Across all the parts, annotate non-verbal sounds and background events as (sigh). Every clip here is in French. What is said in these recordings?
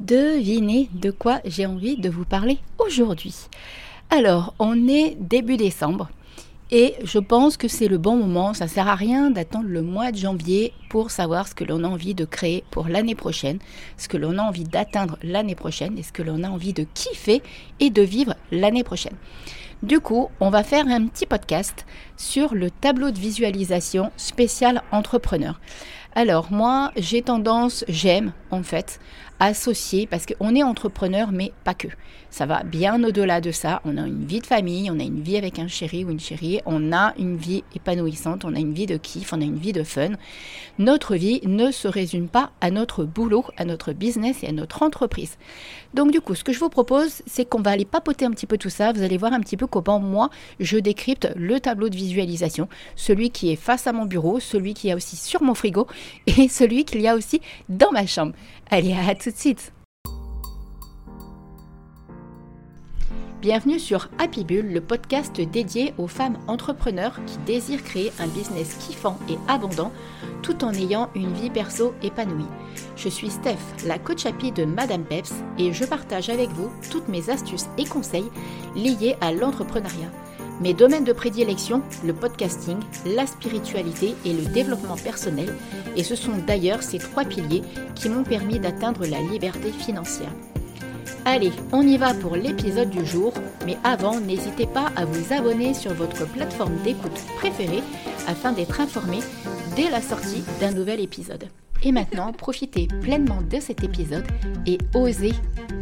Devinez de quoi j'ai envie de vous parler aujourd'hui. Alors, on est début décembre et je pense que c'est le bon moment. Ça sert à rien d'attendre le mois de janvier pour savoir ce que l'on a envie de créer pour l'année prochaine, ce que l'on a envie d'atteindre l'année prochaine et ce que l'on a envie de kiffer et de vivre l'année prochaine. Du coup, on va faire un petit podcast sur le tableau de visualisation spécial entrepreneur. Alors moi, j'ai tendance, j'aime en fait, associer, parce qu'on est entrepreneur, mais pas que. Ça va bien au-delà de ça. On a une vie de famille, on a une vie avec un chéri ou une chérie, on a une vie épanouissante, on a une vie de kiff, on a une vie de fun. Notre vie ne se résume pas à notre boulot, à notre business et à notre entreprise. Donc du coup, ce que je vous propose, c'est qu'on va aller papoter un petit peu tout ça. Vous allez voir un petit peu comment moi, je décrypte le tableau de visualisation, celui qui est face à mon bureau, celui qui est aussi sur mon frigo (laughs) et celui qu'il y a aussi dans ma chambre. Allez, à tout de suite Bienvenue sur Happy Bull, le podcast dédié aux femmes entrepreneurs qui désirent créer un business kiffant et abondant tout en ayant une vie perso épanouie. Je suis Steph, la coach happy de Madame Peps et je partage avec vous toutes mes astuces et conseils liés à l'entrepreneuriat. Mes domaines de prédilection, le podcasting, la spiritualité et le développement personnel, et ce sont d'ailleurs ces trois piliers qui m'ont permis d'atteindre la liberté financière. Allez, on y va pour l'épisode du jour, mais avant, n'hésitez pas à vous abonner sur votre plateforme d'écoute préférée afin d'être informé dès la sortie d'un nouvel épisode. Et maintenant, profitez pleinement de cet épisode et osez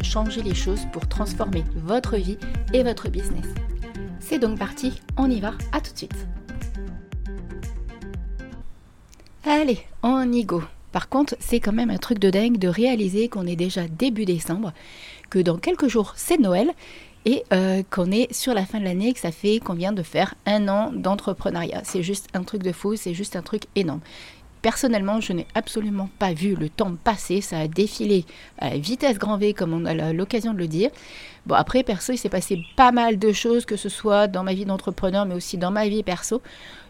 changer les choses pour transformer votre vie et votre business. C'est donc parti, on y va, à tout de suite. Allez, on y go. Par contre, c'est quand même un truc de dingue de réaliser qu'on est déjà début décembre, que dans quelques jours c'est Noël et euh, qu'on est sur la fin de l'année, que ça fait qu'on vient de faire un an d'entrepreneuriat. C'est juste un truc de fou, c'est juste un truc énorme. Personnellement, je n'ai absolument pas vu le temps passer, ça a défilé à vitesse grand V comme on a l'occasion de le dire. Bon après perso, il s'est passé pas mal de choses que ce soit dans ma vie d'entrepreneur mais aussi dans ma vie perso.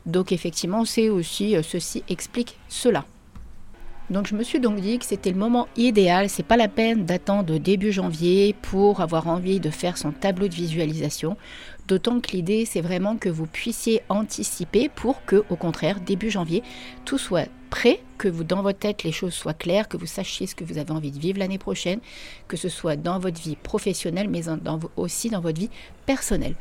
Donc effectivement, c'est aussi euh, ceci explique cela. Donc je me suis donc dit que c'était le moment idéal, c'est pas la peine d'attendre début janvier pour avoir envie de faire son tableau de visualisation, d'autant que l'idée c'est vraiment que vous puissiez anticiper pour que au contraire début janvier tout soit prêt, que vous dans votre tête les choses soient claires, que vous sachiez ce que vous avez envie de vivre l'année prochaine, que ce soit dans votre vie professionnelle mais aussi dans votre vie personnelle.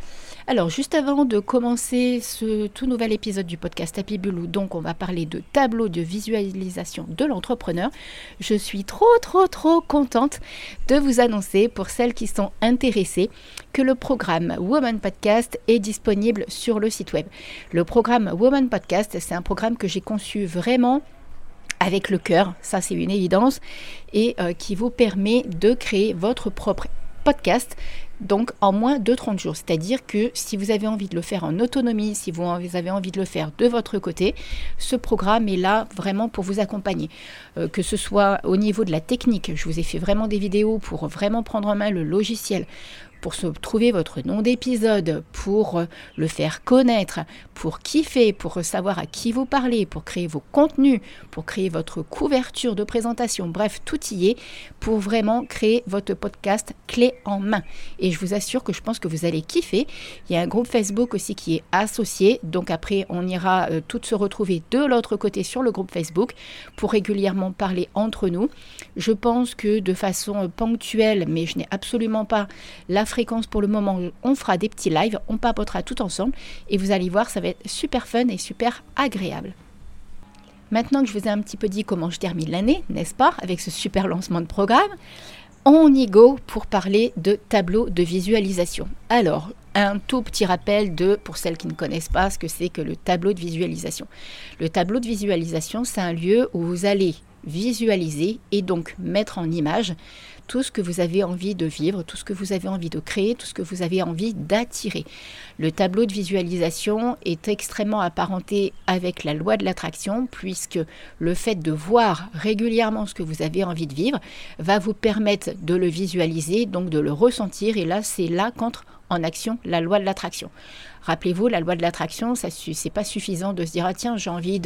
Alors juste avant de commencer ce tout nouvel épisode du podcast Happy Bull où donc on va parler de tableau de visualisation de l'entrepreneur, je suis trop trop trop contente de vous annoncer pour celles qui sont intéressées que le programme Woman Podcast est disponible sur le site web. Le programme Woman Podcast, c'est un programme que j'ai conçu vraiment avec le cœur, ça c'est une évidence, et euh, qui vous permet de créer votre propre podcast donc en moins de 30 jours. C'est-à-dire que si vous avez envie de le faire en autonomie, si vous avez envie de le faire de votre côté, ce programme est là vraiment pour vous accompagner. Euh, que ce soit au niveau de la technique, je vous ai fait vraiment des vidéos pour vraiment prendre en main le logiciel, pour se trouver votre nom d'épisode, pour euh, le faire connaître, pour kiffer, pour savoir à qui vous parlez, pour créer vos contenus, pour créer votre couverture de présentation, bref, tout y est pour vraiment créer votre podcast clé en main. Et je vous assure que je pense que vous allez kiffer. Il y a un groupe Facebook aussi qui est associé, donc après on ira euh, toutes se retrouver de l'autre côté sur le groupe Facebook pour régulièrement parler entre nous. Je pense que de façon ponctuelle, mais je n'ai absolument pas la fréquence pour le moment. On fera des petits lives, on papotera tout ensemble et vous allez voir, ça va être super fun et super agréable. Maintenant que je vous ai un petit peu dit comment je termine l'année, n'est-ce pas, avec ce super lancement de programme, on y go pour parler de tableau de visualisation. Alors, un tout petit rappel de, pour celles qui ne connaissent pas, ce que c'est que le tableau de visualisation. Le tableau de visualisation, c'est un lieu où vous allez visualiser et donc mettre en image tout ce que vous avez envie de vivre, tout ce que vous avez envie de créer, tout ce que vous avez envie d'attirer. Le tableau de visualisation est extrêmement apparenté avec la loi de l'attraction puisque le fait de voir régulièrement ce que vous avez envie de vivre va vous permettre de le visualiser, donc de le ressentir et là c'est là qu'entre en action la loi de l'attraction. Rappelez-vous, la loi de l'attraction, ça c'est pas suffisant de se dire ah tiens j'ai envie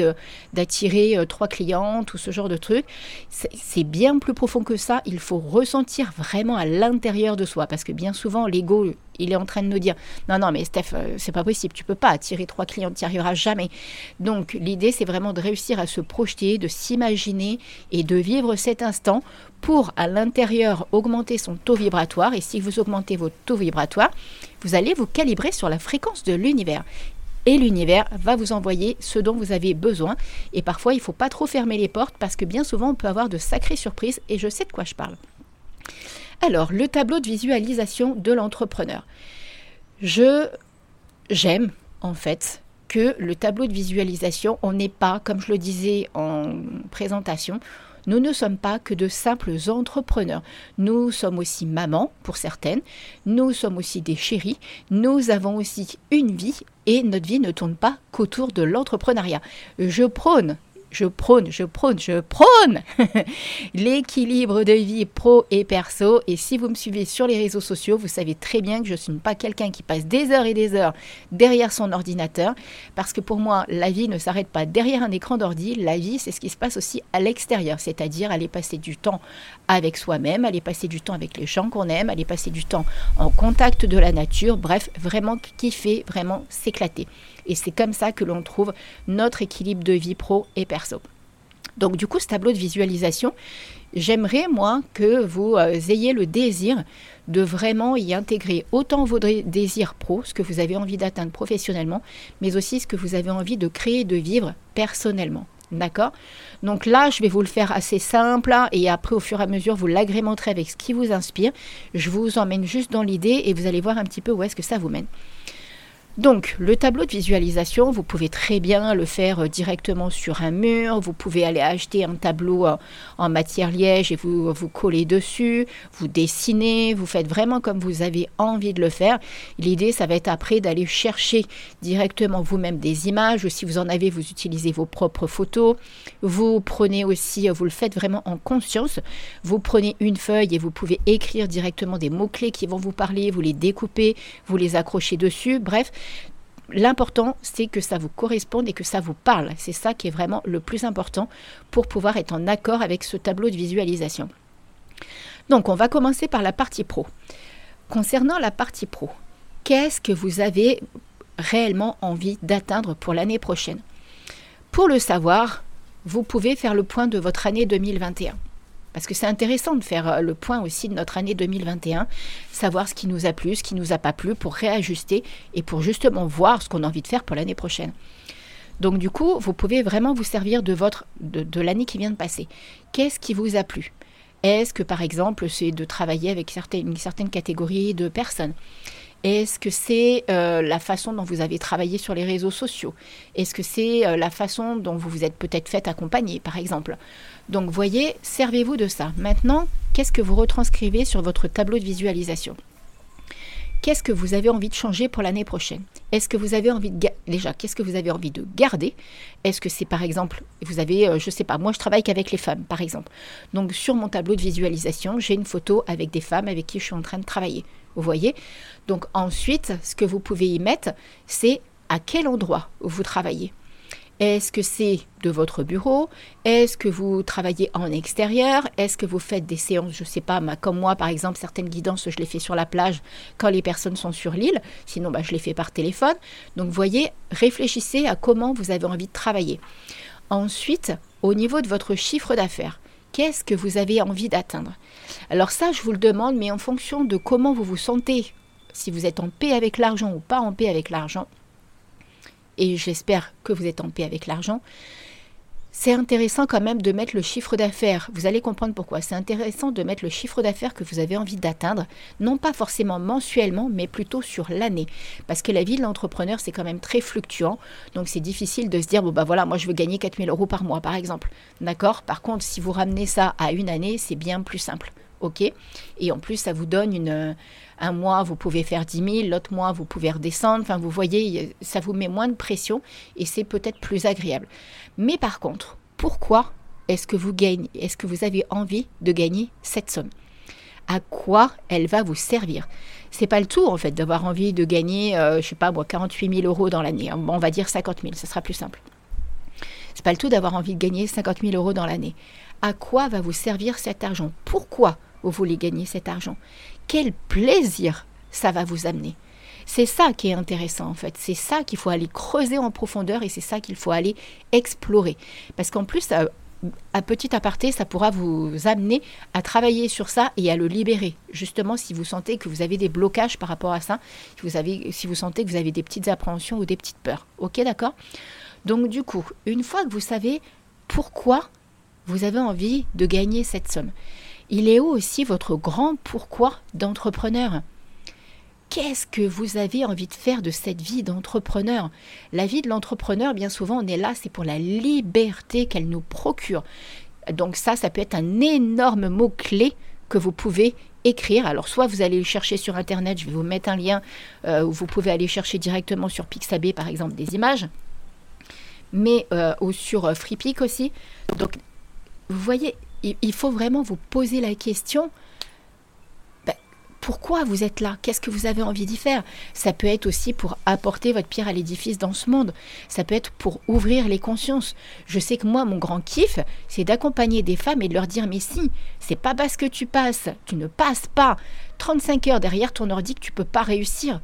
d'attirer euh, trois clientes ou ce genre de truc. C'est bien plus profond que ça. Il faut ressentir vraiment à l'intérieur de soi parce que bien souvent l'ego il est en train de nous dire non non mais Steph euh, c'est pas possible tu peux pas attirer trois clients tu n'y arriveras jamais donc l'idée c'est vraiment de réussir à se projeter de s'imaginer et de vivre cet instant pour à l'intérieur augmenter son taux vibratoire et si vous augmentez votre taux vibratoire vous allez vous calibrer sur la fréquence de l'univers. Et l'univers va vous envoyer ce dont vous avez besoin. Et parfois, il ne faut pas trop fermer les portes parce que bien souvent, on peut avoir de sacrées surprises et je sais de quoi je parle. Alors, le tableau de visualisation de l'entrepreneur. Je j'aime en fait que le tableau de visualisation, on n'est pas, comme je le disais en présentation, nous ne sommes pas que de simples entrepreneurs. Nous sommes aussi mamans pour certaines. Nous sommes aussi des chéris. Nous avons aussi une vie et notre vie ne tourne pas qu'autour de l'entrepreneuriat. Je prône je prône, je prône, je prône (laughs) l'équilibre de vie pro et perso. Et si vous me suivez sur les réseaux sociaux, vous savez très bien que je ne suis pas quelqu'un qui passe des heures et des heures derrière son ordinateur. Parce que pour moi, la vie ne s'arrête pas derrière un écran d'ordi. La vie, c'est ce qui se passe aussi à l'extérieur. C'est-à-dire aller passer du temps avec soi-même, aller passer du temps avec les gens qu'on aime, aller passer du temps en contact de la nature. Bref, vraiment kiffer, vraiment s'éclater. Et c'est comme ça que l'on trouve notre équilibre de vie pro et perso. Donc du coup, ce tableau de visualisation, j'aimerais moi que vous euh, ayez le désir de vraiment y intégrer autant vos désirs pro, ce que vous avez envie d'atteindre professionnellement, mais aussi ce que vous avez envie de créer, de vivre personnellement. D'accord? Donc là, je vais vous le faire assez simple hein, et après, au fur et à mesure, vous l'agrémenterez avec ce qui vous inspire. Je vous emmène juste dans l'idée et vous allez voir un petit peu où est-ce que ça vous mène. Donc, le tableau de visualisation, vous pouvez très bien le faire euh, directement sur un mur. Vous pouvez aller acheter un tableau euh, en matière liège et vous vous collez dessus. Vous dessinez, vous faites vraiment comme vous avez envie de le faire. L'idée, ça va être après d'aller chercher directement vous-même des images. Si vous en avez, vous utilisez vos propres photos. Vous prenez aussi, euh, vous le faites vraiment en conscience. Vous prenez une feuille et vous pouvez écrire directement des mots-clés qui vont vous parler. Vous les découpez, vous les accrochez dessus. Bref, L'important, c'est que ça vous corresponde et que ça vous parle. C'est ça qui est vraiment le plus important pour pouvoir être en accord avec ce tableau de visualisation. Donc, on va commencer par la partie pro. Concernant la partie pro, qu'est-ce que vous avez réellement envie d'atteindre pour l'année prochaine? Pour le savoir, vous pouvez faire le point de votre année 2021. Parce que c'est intéressant de faire euh, le point aussi de notre année 2021, savoir ce qui nous a plu, ce qui nous a pas plu, pour réajuster et pour justement voir ce qu'on a envie de faire pour l'année prochaine. Donc du coup, vous pouvez vraiment vous servir de votre de, l'année qui vient de passer. Qu'est-ce qui vous a plu? Est-ce que par exemple c'est de travailler avec certaines, une certaine catégorie de personnes? Est-ce que c'est euh, la façon dont vous avez travaillé sur les réseaux sociaux? Est-ce que c'est euh, la façon dont vous vous êtes peut-être fait accompagner, par exemple? Donc, voyez, servez-vous de ça. Maintenant, qu'est-ce que vous retranscrivez sur votre tableau de visualisation? Qu'est-ce que vous avez envie de changer pour l'année prochaine? Est-ce que vous avez envie de déjà qu'est-ce que vous avez envie de garder? Est-ce que c'est par exemple vous avez je euh, je sais pas moi je travaille qu'avec les femmes par exemple. Donc sur mon tableau de visualisation, j'ai une photo avec des femmes avec qui je suis en train de travailler. Vous voyez? Donc ensuite, ce que vous pouvez y mettre, c'est à quel endroit vous travaillez. Est-ce que c'est de votre bureau? Est-ce que vous travaillez en extérieur? Est-ce que vous faites des séances, je ne sais pas, comme moi par exemple, certaines guidances, je les fais sur la plage quand les personnes sont sur l'île, sinon bah, je les fais par téléphone. Donc voyez, réfléchissez à comment vous avez envie de travailler. Ensuite, au niveau de votre chiffre d'affaires, qu'est-ce que vous avez envie d'atteindre. Alors ça, je vous le demande, mais en fonction de comment vous vous sentez, si vous êtes en paix avec l'argent ou pas en paix avec l'argent, et j'espère que vous êtes en paix avec l'argent, c'est intéressant quand même de mettre le chiffre d'affaires. Vous allez comprendre pourquoi. C'est intéressant de mettre le chiffre d'affaires que vous avez envie d'atteindre, non pas forcément mensuellement, mais plutôt sur l'année. Parce que la vie de l'entrepreneur, c'est quand même très fluctuant. Donc c'est difficile de se dire, bon bah voilà, moi je veux gagner 4000 euros par mois, par exemple. D'accord? Par contre, si vous ramenez ça à une année, c'est bien plus simple. OK Et en plus, ça vous donne une un mois, vous pouvez faire 10 000, l'autre mois, vous pouvez redescendre. Enfin, vous voyez, ça vous met moins de pression et c'est peut-être plus agréable. Mais par contre, pourquoi est-ce que vous gagnez, est-ce que vous avez envie de gagner cette somme? À quoi elle va vous servir? C'est pas le tout en fait d'avoir envie de gagner, je je sais pas moi, 48 000 euros dans l'année. on va dire 50 000, ce sera plus simple. C'est pas le tout d'avoir envie de gagner 50 000 euros dans l'année. À quoi va vous servir cet argent? Pourquoi vous voulez gagner cet argent Quel plaisir ça va vous amener c'est ça qui est intéressant en fait. C'est ça qu'il faut aller creuser en profondeur et c'est ça qu'il faut aller explorer. Parce qu'en plus, à petit aparté, ça pourra vous amener à travailler sur ça et à le libérer. Justement, si vous sentez que vous avez des blocages par rapport à ça, si vous, avez, si vous sentez que vous avez des petites appréhensions ou des petites peurs. Ok, d'accord? Donc du coup, une fois que vous savez pourquoi vous avez envie de gagner cette somme, il est où aussi votre grand pourquoi d'entrepreneur? Qu'est-ce que vous avez envie de faire de cette vie d'entrepreneur? La vie de l'entrepreneur, bien souvent, on est là, c'est pour la liberté qu'elle nous procure. Donc ça, ça peut être un énorme mot-clé que vous pouvez écrire. Alors soit vous allez le chercher sur Internet, je vais vous mettre un lien euh, où vous pouvez aller chercher directement sur Pixabay, par exemple, des images, mais euh, ou sur euh, FreePic aussi. Donc, vous voyez, il faut vraiment vous poser la question pourquoi vous êtes là? Qu'est-ce que vous avez envie d'y faire? Ça peut être aussi pour apporter votre pierre à l'édifice dans ce monde. Ça peut être pour ouvrir les consciences. Je sais que moi, mon grand kiff, c'est d'accompagner des femmes et de leur dire mais si, c'est pas parce que tu passes, tu ne passes pas 35 heures derrière ton ordi que tu peux pas réussir.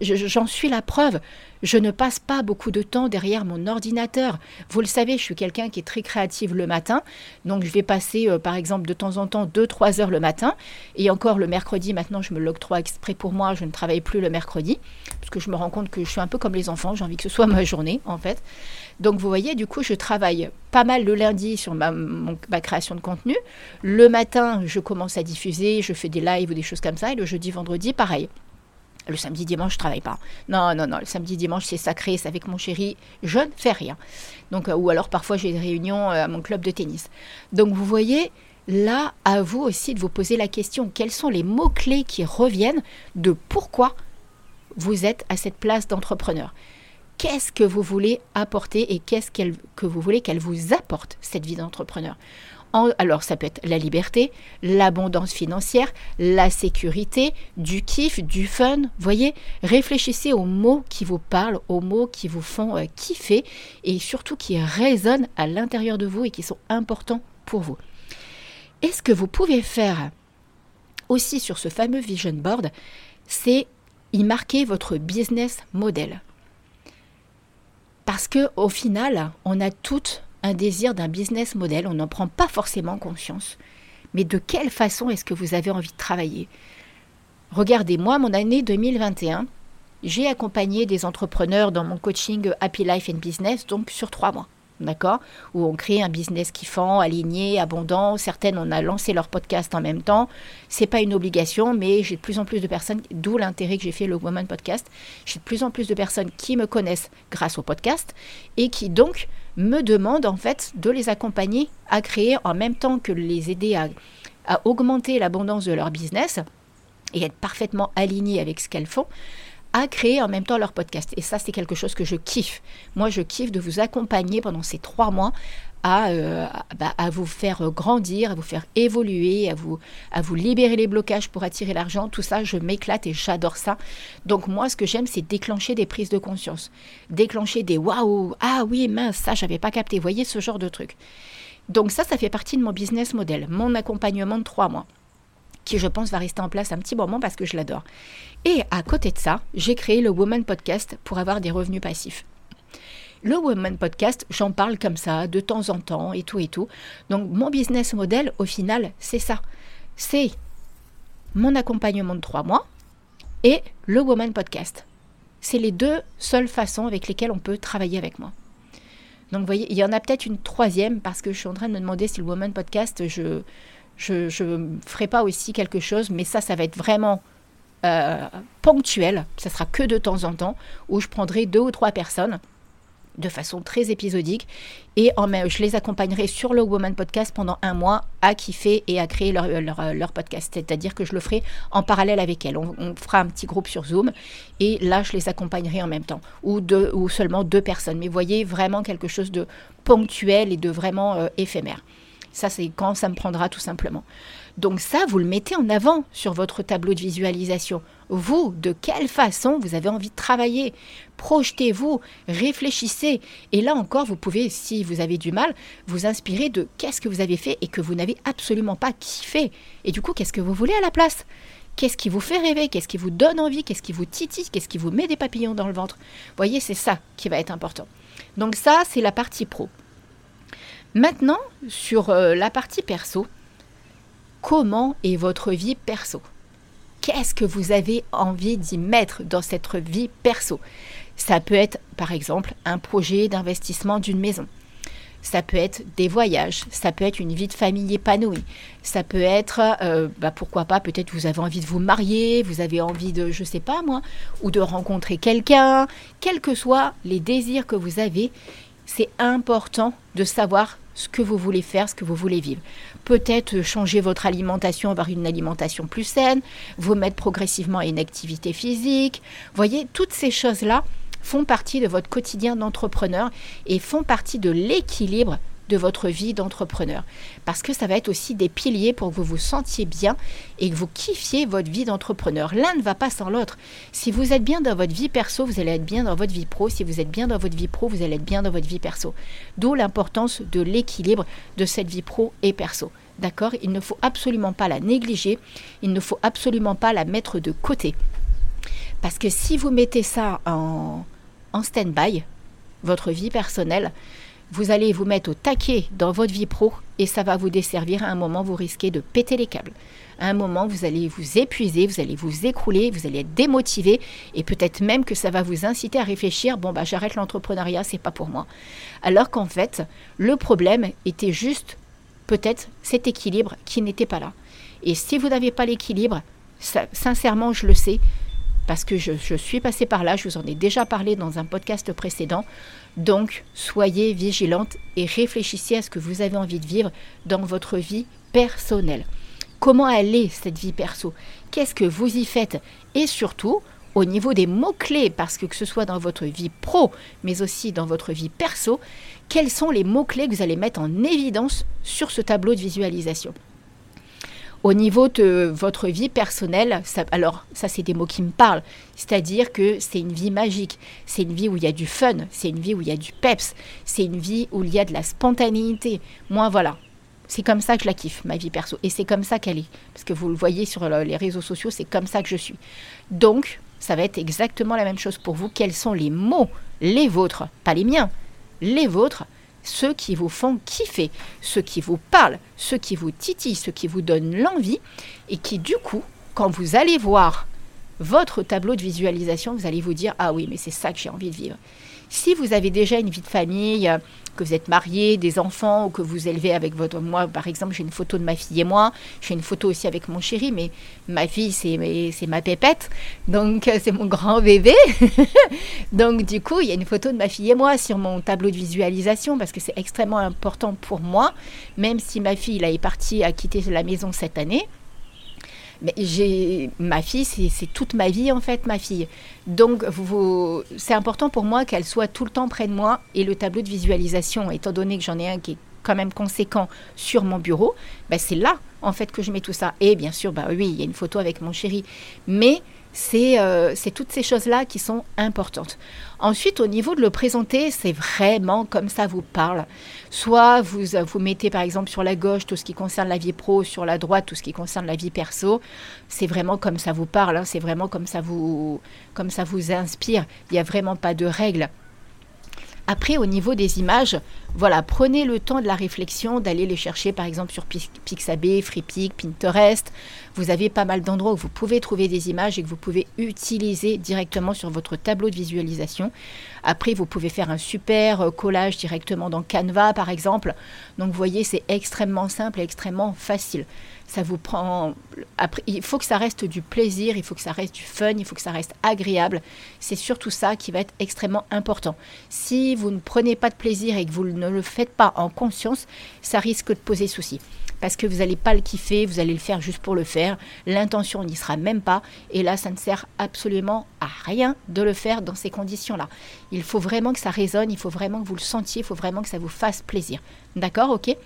J'en suis la preuve. Je ne passe pas beaucoup de temps derrière mon ordinateur. Vous le savez, je suis quelqu'un qui est très créative le matin. Donc, je vais passer, euh, par exemple, de temps en temps 2-3 heures le matin. Et encore le mercredi, maintenant, je me l'octroie exprès pour moi. Je ne travaille plus le mercredi. Parce que je me rends compte que je suis un peu comme les enfants. J'ai envie que ce soit ma journée, en fait. Donc, vous voyez, du coup, je travaille pas mal le lundi sur ma, ma création de contenu. Le matin, je commence à diffuser. Je fais des lives ou des choses comme ça. Et le jeudi, vendredi, pareil. Le samedi, dimanche, je travaille pas. Non, non, non. Le samedi, dimanche, c'est sacré. C'est avec mon chéri. Je ne fais rien. Donc, euh, ou alors parfois j'ai des réunions euh, à mon club de tennis. Donc, vous voyez, là, à vous aussi de vous poser la question quels sont les mots clés qui reviennent de pourquoi vous êtes à cette place d'entrepreneur? Qu'est-ce que vous voulez apporter et qu'est-ce que vous voulez qu'elle vous apporte cette vie d'entrepreneur? Alors ça peut être la liberté, l'abondance financière, la sécurité, du kiff, du fun. Voyez, réfléchissez aux mots qui vous parlent, aux mots qui vous font euh, kiffer et surtout qui résonnent à l'intérieur de vous et qui sont importants pour vous. Et ce que vous pouvez faire aussi sur ce fameux vision board, c'est y marquer votre business model? Parce que au final, on a toutes un désir d'un business model, on n'en prend pas forcément conscience. Mais de quelle façon est-ce que vous avez envie de travailler? Regardez, moi, mon année 2021, j'ai accompagné des entrepreneurs dans mon coaching Happy Life and Business, donc sur trois mois d'accord? Où on crée un business kiffant, aligné, abondant. Certaines, on a lancé leur podcast en même temps. C'est pas une obligation, mais j'ai de plus en plus de personnes, d'où l'intérêt que j'ai fait le Woman Podcast. J'ai de plus en plus de personnes qui me connaissent grâce au podcast et qui donc me demandent en fait de les accompagner à créer en même temps que les aider à, à augmenter l'abondance de leur business et être parfaitement alignés avec ce qu'elles font à créer en même temps leur podcast. Et ça, c'est quelque chose que je kiffe. Moi, je kiffe de vous accompagner pendant ces trois mois à, euh, bah, à vous faire grandir, à vous faire évoluer, à vous, à vous libérer les blocages pour attirer l'argent. Tout ça, je m'éclate et j'adore ça. Donc moi, ce que j'aime, c'est déclencher des prises de conscience, déclencher des waouh, ah oui, mince, ça, j'avais pas capté. Voyez ce genre de truc. Donc ça, ça fait partie de mon business model, mon accompagnement de trois mois qui je pense va rester en place un petit moment parce que je l'adore. Et à côté de ça, j'ai créé le Woman Podcast pour avoir des revenus passifs. Le Woman Podcast, j'en parle comme ça de temps en temps et tout et tout. Donc mon business model, au final, c'est ça. C'est mon accompagnement de trois mois et le Woman Podcast. C'est les deux seules façons avec lesquelles on peut travailler avec moi. Donc vous voyez, il y en a peut-être une troisième parce que je suis en train de me demander si le Woman Podcast, je, je ne ferai pas aussi quelque chose, mais ça, ça va être vraiment euh, ponctuel. Ça sera que de temps en temps, où je prendrai deux ou trois personnes de façon très épisodique et en je les accompagnerai sur le Woman Podcast pendant un mois à kiffer et à créer leur, leur, podcast. C'est-à-dire que je le ferai en parallèle avec elles. On, on, fera un petit groupe sur Zoom et là, je les accompagnerai en même temps ou, deux, ou seulement deux personnes. Mais voyez, vraiment quelque chose de ponctuel et de vraiment euh, éphémère. Ça, c'est quand ça me prendra tout simplement. Donc ça, vous le mettez en avant sur votre tableau de visualisation. Vous, de quelle façon vous avez envie de travailler? Projetez-vous, réfléchissez. Et là encore, vous pouvez, si vous avez du mal, vous inspirer de qu'est-ce que vous avez fait et que vous n'avez absolument pas kiffé. Et du coup, qu'est-ce que vous voulez à la place? Qu'est-ce qui vous fait rêver? Qu'est-ce qui vous donne envie? Qu'est-ce qui vous titille? Qu'est-ce qui vous met des papillons dans le ventre? Voyez, c'est ça qui va être important. Donc ça, c'est la partie pro. Maintenant, sur euh, la partie perso, comment est votre vie perso? Qu'est-ce que vous avez envie d'y mettre dans cette vie perso? Ça peut être, par exemple, un projet d'investissement d'une maison. Ça peut être des voyages, ça peut être une vie de famille épanouie, ça peut être, euh, bah, pourquoi pas, peut-être vous avez envie de vous marier, vous avez envie de, je sais pas moi, ou de rencontrer quelqu'un, quels que soient les désirs que vous avez, c'est important de savoir ce que vous voulez faire, ce que vous voulez vivre. Peut-être changer votre alimentation, avoir une alimentation plus saine, vous mettre progressivement à une activité physique. Voyez, toutes ces choses-là, font partie de votre quotidien d'entrepreneur et font partie de l'équilibre de votre vie d'entrepreneur. Parce que ça va être aussi des piliers pour que vous vous sentiez bien et que vous kiffiez votre vie d'entrepreneur. L'un ne va pas sans l'autre. Si vous êtes bien dans votre vie perso, vous allez être bien dans votre vie pro. Si vous êtes bien dans votre vie pro, vous allez être bien dans votre vie perso. D'où l'importance de l'équilibre de cette vie pro et perso. D'accord? Il ne faut absolument pas la négliger. Il ne faut absolument pas la mettre de côté. Parce que si vous mettez ça en, en stand-by, votre vie personnelle, vous allez vous mettre au taquet dans votre vie pro et ça va vous desservir. À un moment, vous risquez de péter les câbles. À un moment, vous allez vous épuiser, vous allez vous écrouler, vous allez être démotivé et peut-être même que ça va vous inciter à réfléchir bon, bah, j'arrête l'entrepreneuriat, c'est pas pour moi. Alors qu'en fait, le problème était juste peut-être cet équilibre qui n'était pas là. Et si vous n'avez pas l'équilibre, sincèrement, je le sais, parce que je, suis passée par là, je vous en ai déjà parlé dans un podcast précédent. Donc, soyez vigilante et réfléchissez à ce que vous avez envie de vivre dans votre vie personnelle. Comment elle est cette vie perso? Qu'est-ce que vous y faites? Et surtout, au niveau des mots-clés, parce que que ce soit dans votre vie pro, mais aussi dans votre vie perso, quels sont les mots-clés que vous allez mettre en évidence sur ce tableau de visualisation? Au niveau de votre vie personnelle, alors ça c'est des mots qui me parlent, c'est-à-dire que c'est une vie magique, c'est une vie où il y a du fun, c'est une vie où il y a du peps, c'est une vie où il y a de la spontanéité. Moi voilà, c'est comme ça que je la kiffe, ma vie perso, et c'est comme ça qu'elle est, parce que vous le voyez sur les réseaux sociaux, c'est comme ça que je suis. Donc, ça va être exactement la même chose pour vous. Quels sont les mots, les vôtres, pas les miens, les vôtres, ceux qui vous font kiffer, ceux qui vous parlent, ceux qui vous titillent, ceux qui vous donnent l'envie, et qui du coup, quand vous allez voir votre tableau de visualisation, vous allez vous dire, ah oui, mais c'est ça que j'ai envie de vivre. Si vous avez déjà une vie de famille, euh, que vous êtes marié, des enfants ou que vous élevez avec votre... Moi, par exemple, j'ai une photo de ma fille et moi. J'ai une photo aussi avec mon chéri, mais ma fille, c'est ma pépette. Donc, euh, c'est mon grand bébé. (laughs) donc, du coup, il y a une photo de ma fille et moi sur mon tableau de visualisation parce que c'est extrêmement important pour moi. Même si ma fille, là, est partie à quitter la maison cette année, mais j'ai ma fille, c'est toute ma vie en fait, ma fille. Donc c'est important pour moi qu'elle soit tout le temps près de moi et le tableau de visualisation, étant donné que j'en ai un qui est quand même conséquent sur mon bureau, ben c'est là en fait que je mets tout ça. Et bien sûr, bah oui, il y a une photo avec mon chéri, mais euh, c'est toutes ces choses-là qui sont importantes. Ensuite, au niveau de le présenter, c'est vraiment comme ça vous parle. Soit vous, vous mettez par exemple sur la gauche tout ce qui concerne la vie pro, sur la droite tout ce qui concerne la vie perso. C'est vraiment comme ça vous parle, hein. c'est vraiment comme ça, vous, comme ça vous inspire. Il n'y a vraiment pas de règles. Après, au niveau des images, voilà, prenez le temps de la réflexion, d'aller les chercher par exemple sur Pixabay, FreePic, Pinterest. Vous avez pas mal d'endroits où vous pouvez trouver des images et que vous pouvez utiliser directement sur votre tableau de visualisation. Après, vous pouvez faire un super euh, collage directement dans Canva par exemple. Donc, vous voyez, c'est extrêmement simple et extrêmement facile ça vous prend. Après, il faut que ça reste du plaisir, il faut que ça reste du fun, il faut que ça reste agréable. C'est surtout ça qui va être extrêmement important. Si vous ne prenez pas de plaisir et que vous ne le faites pas en conscience, ça risque de poser souci. Parce que vous n'allez pas le kiffer, vous allez le faire juste pour le faire. L'intention n'y sera même pas. Et là, ça ne sert absolument à rien de le faire dans ces conditions-là. Il faut vraiment que ça résonne, il faut vraiment que vous le sentiez, il faut vraiment que ça vous fasse plaisir. D'accord Ok?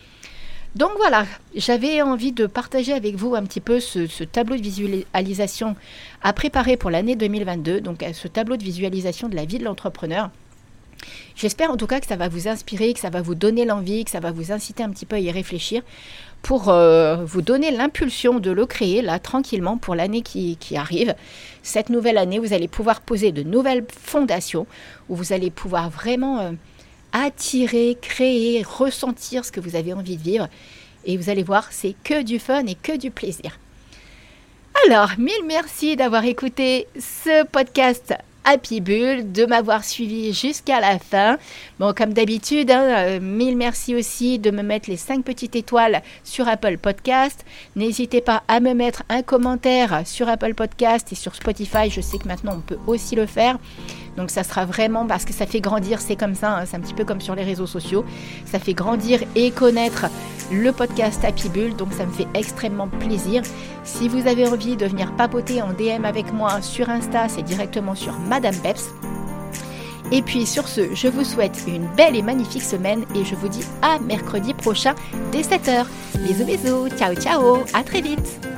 Donc voilà, j'avais envie de partager avec vous un petit peu ce, tableau de visualisation à préparer pour l'année 2022, donc euh, ce tableau de visualisation de la vie de l'entrepreneur. J'espère en tout cas que ça va vous inspirer, que ça va vous donner l'envie, que ça va vous inciter un petit peu à y réfléchir pour euh, vous donner l'impulsion de le créer là tranquillement pour l'année qui, arrive. Cette nouvelle année, vous allez pouvoir poser de nouvelles fondations où vous allez pouvoir vraiment... Euh, attirer, créer, ressentir ce que vous avez envie de vivre. Et vous allez voir, c'est que du fun et que du plaisir. Alors, mille merci d'avoir écouté ce podcast Happy Bull, de m'avoir suivi jusqu'à la fin. Bon, comme d'habitude, hein, euh, mille merci aussi de me mettre les 5 petites étoiles sur Apple Podcast. N'hésitez pas à me mettre un commentaire sur Apple Podcast et sur Spotify. Je sais que maintenant on peut aussi le faire. Donc ça sera vraiment parce que ça fait grandir, c'est comme ça, hein, c'est un petit peu comme sur les réseaux sociaux. Ça fait grandir et connaître le podcast Happy Bull, donc ça me fait extrêmement plaisir. Si vous avez envie de venir papoter en DM avec moi sur Insta, c'est directement sur Madame Peps. Et puis sur ce, je vous souhaite une belle et magnifique semaine et je vous dis à mercredi prochain dès 7h. Bisous bisous, ciao ciao, à très vite